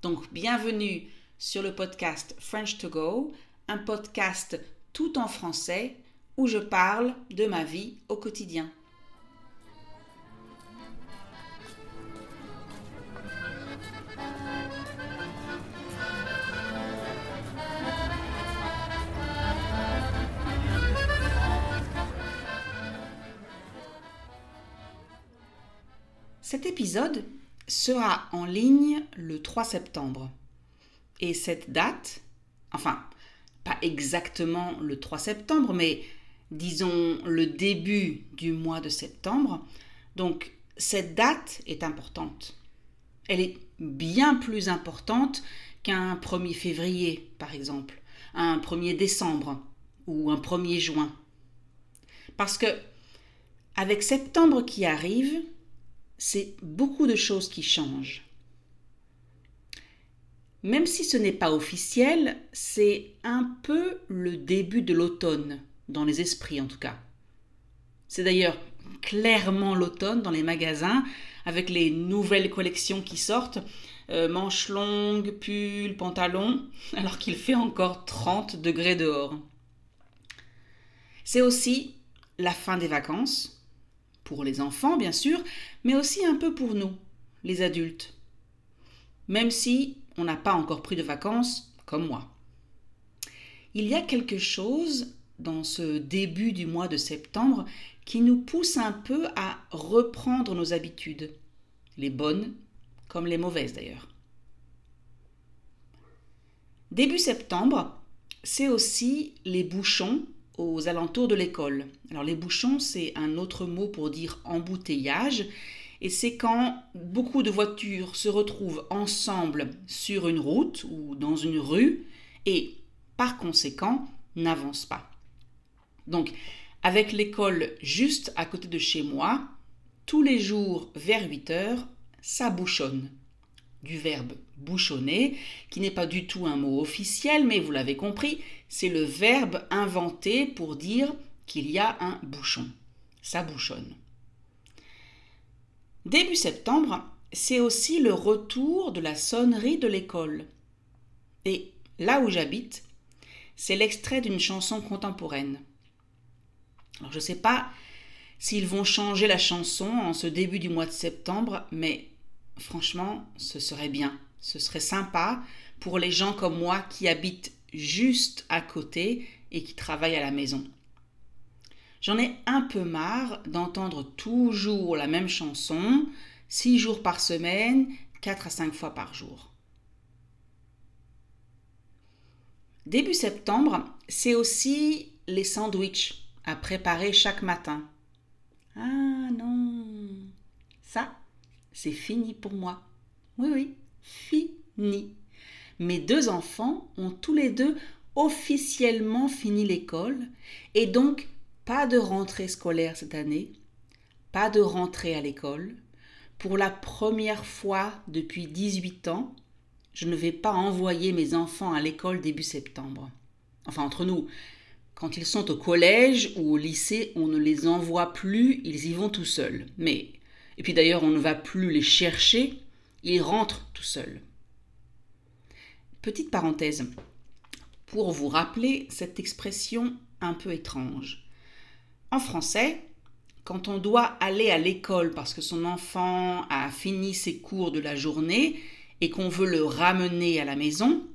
Donc, bienvenue sur le podcast French to Go, un podcast tout en français où je parle de ma vie au quotidien. Cet épisode sera en ligne le 3 septembre. Et cette date, enfin, pas exactement le 3 septembre, mais disons le début du mois de septembre, donc cette date est importante. Elle est bien plus importante qu'un 1er février, par exemple, un 1er décembre ou un 1er juin. Parce que avec septembre qui arrive, c'est beaucoup de choses qui changent. Même si ce n'est pas officiel, c'est un peu le début de l'automne, dans les esprits en tout cas. C'est d'ailleurs clairement l'automne dans les magasins, avec les nouvelles collections qui sortent, euh, manches longues, pulls, pantalons, alors qu'il fait encore 30 degrés dehors. C'est aussi la fin des vacances, les enfants bien sûr, mais aussi un peu pour nous, les adultes. Même si on n'a pas encore pris de vacances, comme moi. Il y a quelque chose dans ce début du mois de septembre qui nous pousse un peu à reprendre nos habitudes, les bonnes comme les mauvaises d'ailleurs. Début septembre, c'est aussi les bouchons aux alentours de l'école. Alors les bouchons, c'est un autre mot pour dire embouteillage, et c'est quand beaucoup de voitures se retrouvent ensemble sur une route ou dans une rue, et par conséquent n'avancent pas. Donc, avec l'école juste à côté de chez moi, tous les jours vers 8 heures, ça bouchonne. Du verbe bouchonner, qui n'est pas du tout un mot officiel, mais vous l'avez compris, c'est le verbe inventé pour dire qu'il y a un bouchon. Ça bouchonne. Début septembre, c'est aussi le retour de la sonnerie de l'école. Et là où j'habite, c'est l'extrait d'une chanson contemporaine. Alors je ne sais pas s'ils vont changer la chanson en ce début du mois de septembre, mais franchement, ce serait bien. Ce serait sympa pour les gens comme moi qui habitent juste à côté et qui travaille à la maison. J'en ai un peu marre d'entendre toujours la même chanson, six jours par semaine, quatre à cinq fois par jour. Début septembre, c'est aussi les sandwichs à préparer chaque matin. Ah non, ça, c'est fini pour moi. Oui, oui, fini. Mes deux enfants ont tous les deux officiellement fini l'école et donc pas de rentrée scolaire cette année, pas de rentrée à l'école. Pour la première fois depuis 18 ans, je ne vais pas envoyer mes enfants à l'école début septembre. Enfin, entre nous, quand ils sont au collège ou au lycée, on ne les envoie plus, ils y vont tout seuls. Mais, et puis d'ailleurs, on ne va plus les chercher, ils rentrent tout seuls. Petite parenthèse, pour vous rappeler cette expression un peu étrange. En français, quand on doit aller à l'école parce que son enfant a fini ses cours de la journée et qu'on veut le ramener à la maison,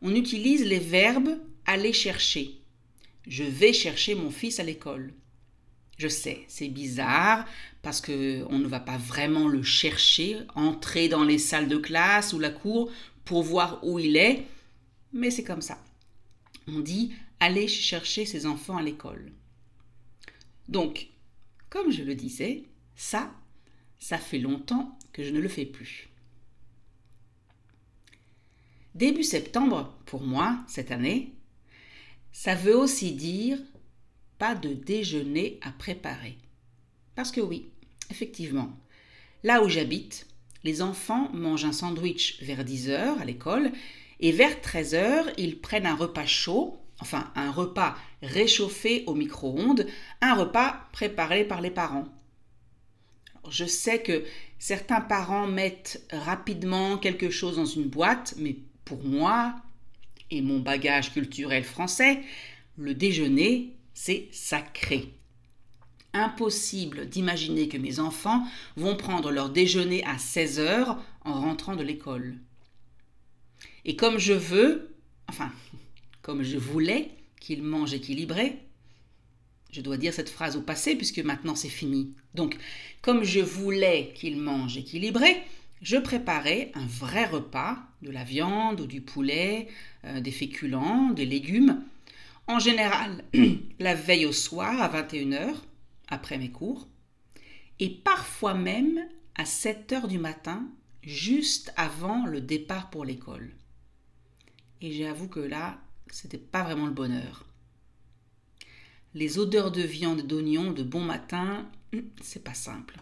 on utilise les verbes aller chercher. Je vais chercher mon fils à l'école. Je sais, c'est bizarre parce que on ne va pas vraiment le chercher, entrer dans les salles de classe ou la cour pour voir où il est, mais c'est comme ça. On dit aller chercher ses enfants à l'école. Donc, comme je le disais, ça, ça fait longtemps que je ne le fais plus. début septembre, pour moi, cette année, ça veut aussi dire pas de déjeuner à préparer. Parce que oui, effectivement, là où j'habite, les enfants mangent un sandwich vers 10h à l'école et vers 13h, ils prennent un repas chaud, enfin un repas réchauffé au micro-ondes, un repas préparé par les parents. je sais que certains parents mettent rapidement quelque chose dans une boîte, mais pour moi et mon bagage culturel français, le déjeuner, c'est sacré. Impossible d'imaginer que mes enfants vont prendre leur déjeuner à 16 heures en rentrant de l'école. Et comme je veux, enfin, comme je voulais qu'ils mangent équilibré, je dois dire cette phrase au passé puisque maintenant c'est fini. Donc, comme je voulais qu'ils mangent équilibré, je préparais un vrai repas, de la viande ou du poulet, euh, des féculents, des légumes, en général la veille au soir à 21h, après mes cours, et parfois même à 7h du matin, juste avant le départ pour l'école. Et j'avoue que là, c'était pas vraiment le bonheur. Les odeurs de viande et d'oignon de bon matin, hum, c'est pas simple.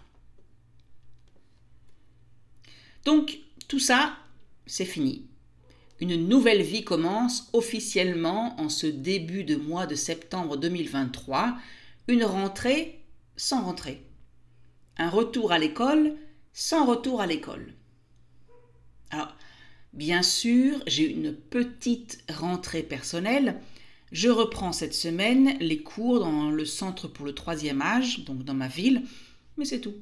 Donc, tout ça, c'est fini. Une nouvelle vie commence officiellement en ce début de mois de septembre 2023, une rentrée sans rentrée. Un retour à l'école sans retour à l'école. Alors, bien sûr, j'ai une petite rentrée personnelle. Je reprends cette semaine les cours dans le centre pour le troisième âge, donc dans ma ville, mais c'est tout.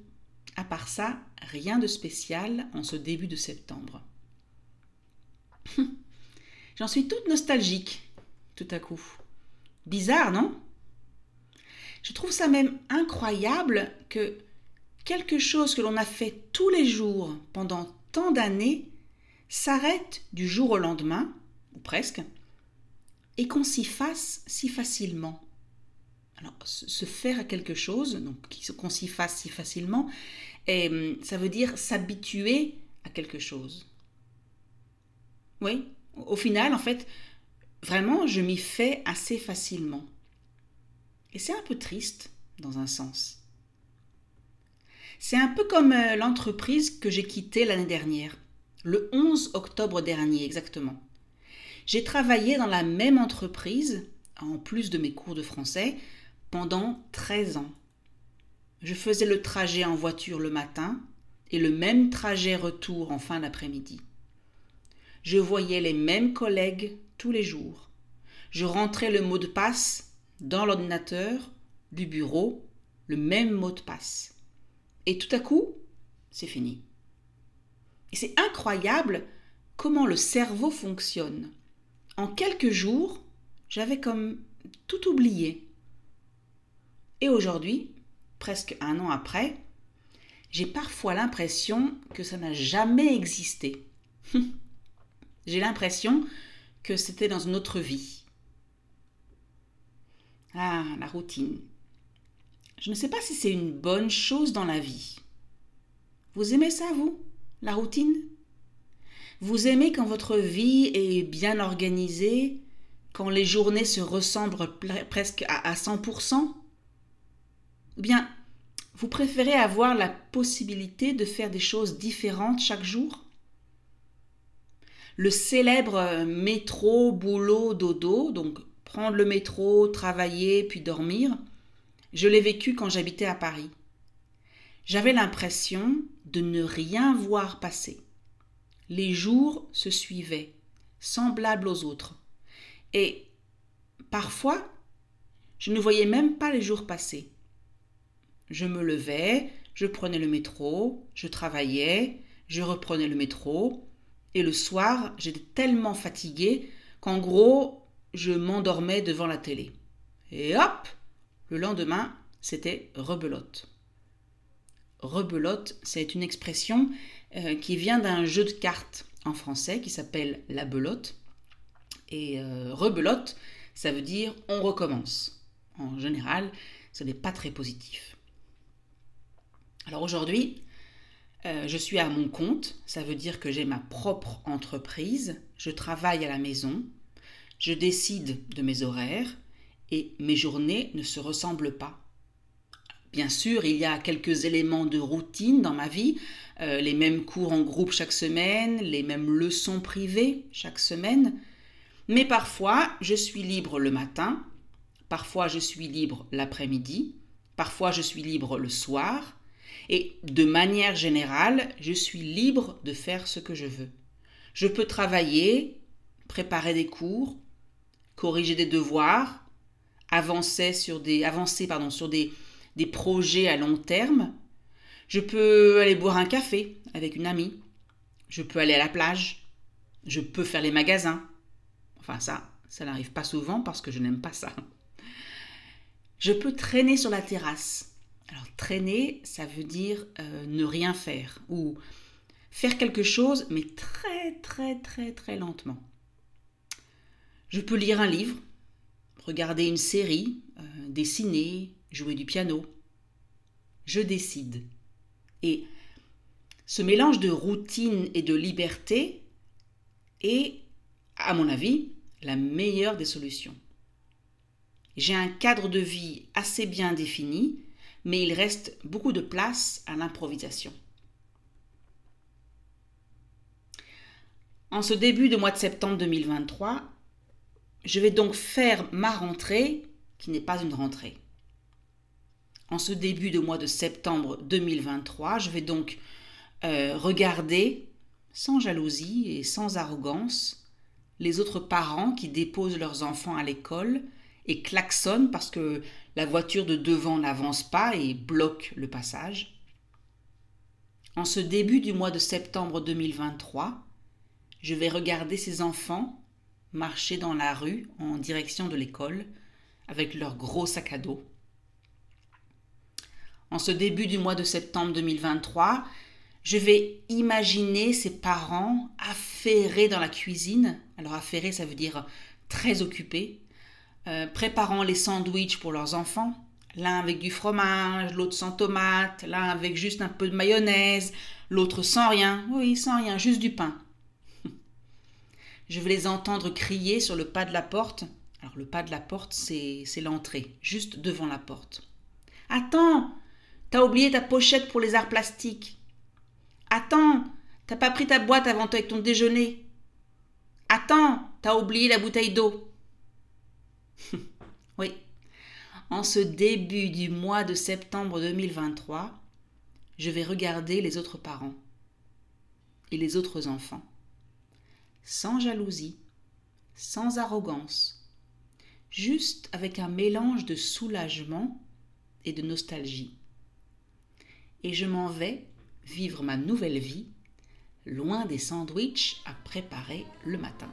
À part ça, rien de spécial en ce début de septembre. J'en suis toute nostalgique, tout à coup. Bizarre, non? Je trouve ça même incroyable que quelque chose que l'on a fait tous les jours pendant tant d'années s'arrête du jour au lendemain, ou presque, et qu'on s'y fasse si facilement. Alors, se faire à quelque chose, donc qu'on s'y fasse si facilement, hum, ça veut dire s'habituer à quelque chose. Oui, au final, en fait, vraiment, je m'y fais assez facilement. Et c'est un peu triste, dans un sens. C'est un peu comme euh, l'entreprise que j'ai quittée l'année dernière, le 11 octobre dernier exactement. J'ai travaillé dans la même entreprise, en plus de mes cours de français, pendant 13 ans. Je faisais le trajet en voiture le matin et le même trajet retour en fin d'après-midi. Je voyais les mêmes collègues tous les jours. Je rentrais le mot de passe dans l'ordinateur du bureau, le même mot de passe. Et tout à coup, c'est fini. Et c'est incroyable comment le cerveau fonctionne. En quelques jours, j'avais comme tout oublié. Et aujourd'hui, presque un an après, j'ai parfois l'impression que ça n'a jamais existé. J'ai l'impression que c'était dans une autre vie. Ah, la routine. Je ne sais pas si c'est une bonne chose dans la vie. Vous aimez ça, vous, la routine? Vous aimez quand votre vie est bien organisée, quand les journées se ressemblent presque à 100% Ou bien, vous préférez avoir la possibilité de faire des choses différentes chaque jour? Le célèbre euh, métro, boulot, dodo, donc prendre le métro, travailler, puis dormir, je l'ai vécu quand j'habitais à Paris. J'avais l'impression de ne rien voir passer. Les jours se suivaient, semblables aux autres. Et parfois, je ne voyais même pas les jours passer. Je me levais, je prenais le métro, je travaillais, je reprenais le métro, et le soir, j'étais tellement fatiguée qu'en gros, je m'endormais devant la télé. Et hop, le lendemain, c'était rebelote. Rebelote, c'est une expression euh, qui vient d'un jeu de cartes en français qui s'appelle la belote. Et euh, rebelote, ça veut dire on recommence. En général, ce n'est pas très positif. Alors aujourd'hui, euh, je suis à mon compte, ça veut dire que j'ai ma propre entreprise, je travaille à la maison, je décide de mes horaires et mes journées ne se ressemblent pas. Bien sûr, il y a quelques éléments de routine dans ma vie, euh, les mêmes cours en groupe chaque semaine, les mêmes leçons privées chaque semaine, mais parfois je suis libre le matin, parfois je suis libre l'après-midi, parfois je suis libre le soir, et de manière générale, je suis libre de faire ce que je veux. Je peux travailler, préparer des cours, corriger des devoirs, avancer sur des, avancer, pardon, sur des, des projets à long terme. Je peux aller boire un café avec une amie. Je peux aller à la plage. Je peux faire les magasins. Enfin ça, ça n'arrive pas souvent parce que je n'aime pas ça. Je peux traîner sur la terrasse alors traîner, ça veut dire euh, ne rien faire ou faire quelque chose mais très très très très lentement. Je peux lire un livre, regarder une série, euh, dessiner, jouer du piano. Je décide. Et ce mélange de routine et de liberté est, à mon avis, la meilleure des solutions. J'ai un cadre de vie assez bien défini mais il reste beaucoup de place à l'improvisation. En ce début de mois de septembre 2023, je vais donc faire ma rentrée qui n'est pas une rentrée. En ce début de mois de septembre 2023, je vais donc euh, regarder sans jalousie et sans arrogance les autres parents qui déposent leurs enfants à l'école et klaxonnent parce que la voiture de devant n'avance pas et bloque le passage. En ce début du mois de septembre 2023, je vais regarder ces enfants marcher dans la rue en direction de l'école avec leur gros sac à dos. En ce début du mois de septembre 2023, je vais imaginer ces parents affairés dans la cuisine. Alors affairés, ça veut dire très occupés, euh, préparant les sandwichs pour leurs enfants, l'un avec du fromage, l'autre sans tomate, l'un avec juste un peu de mayonnaise, l'autre sans rien, oui, sans rien, juste du pain. Je vais les entendre crier sur le pas de la porte. Alors le pas de la porte, c'est l'entrée, juste devant la porte. Attends, t'as oublié ta pochette pour les arts plastiques. Attends, t'as pas pris ta boîte avant avec ton déjeuner. Attends, t'as oublié la bouteille d'eau. oui, en ce début du mois de septembre 2023, je vais regarder les autres parents et les autres enfants, sans jalousie, sans arrogance, juste avec un mélange de soulagement et de nostalgie. Et je m'en vais vivre ma nouvelle vie, loin des sandwichs à préparer le matin.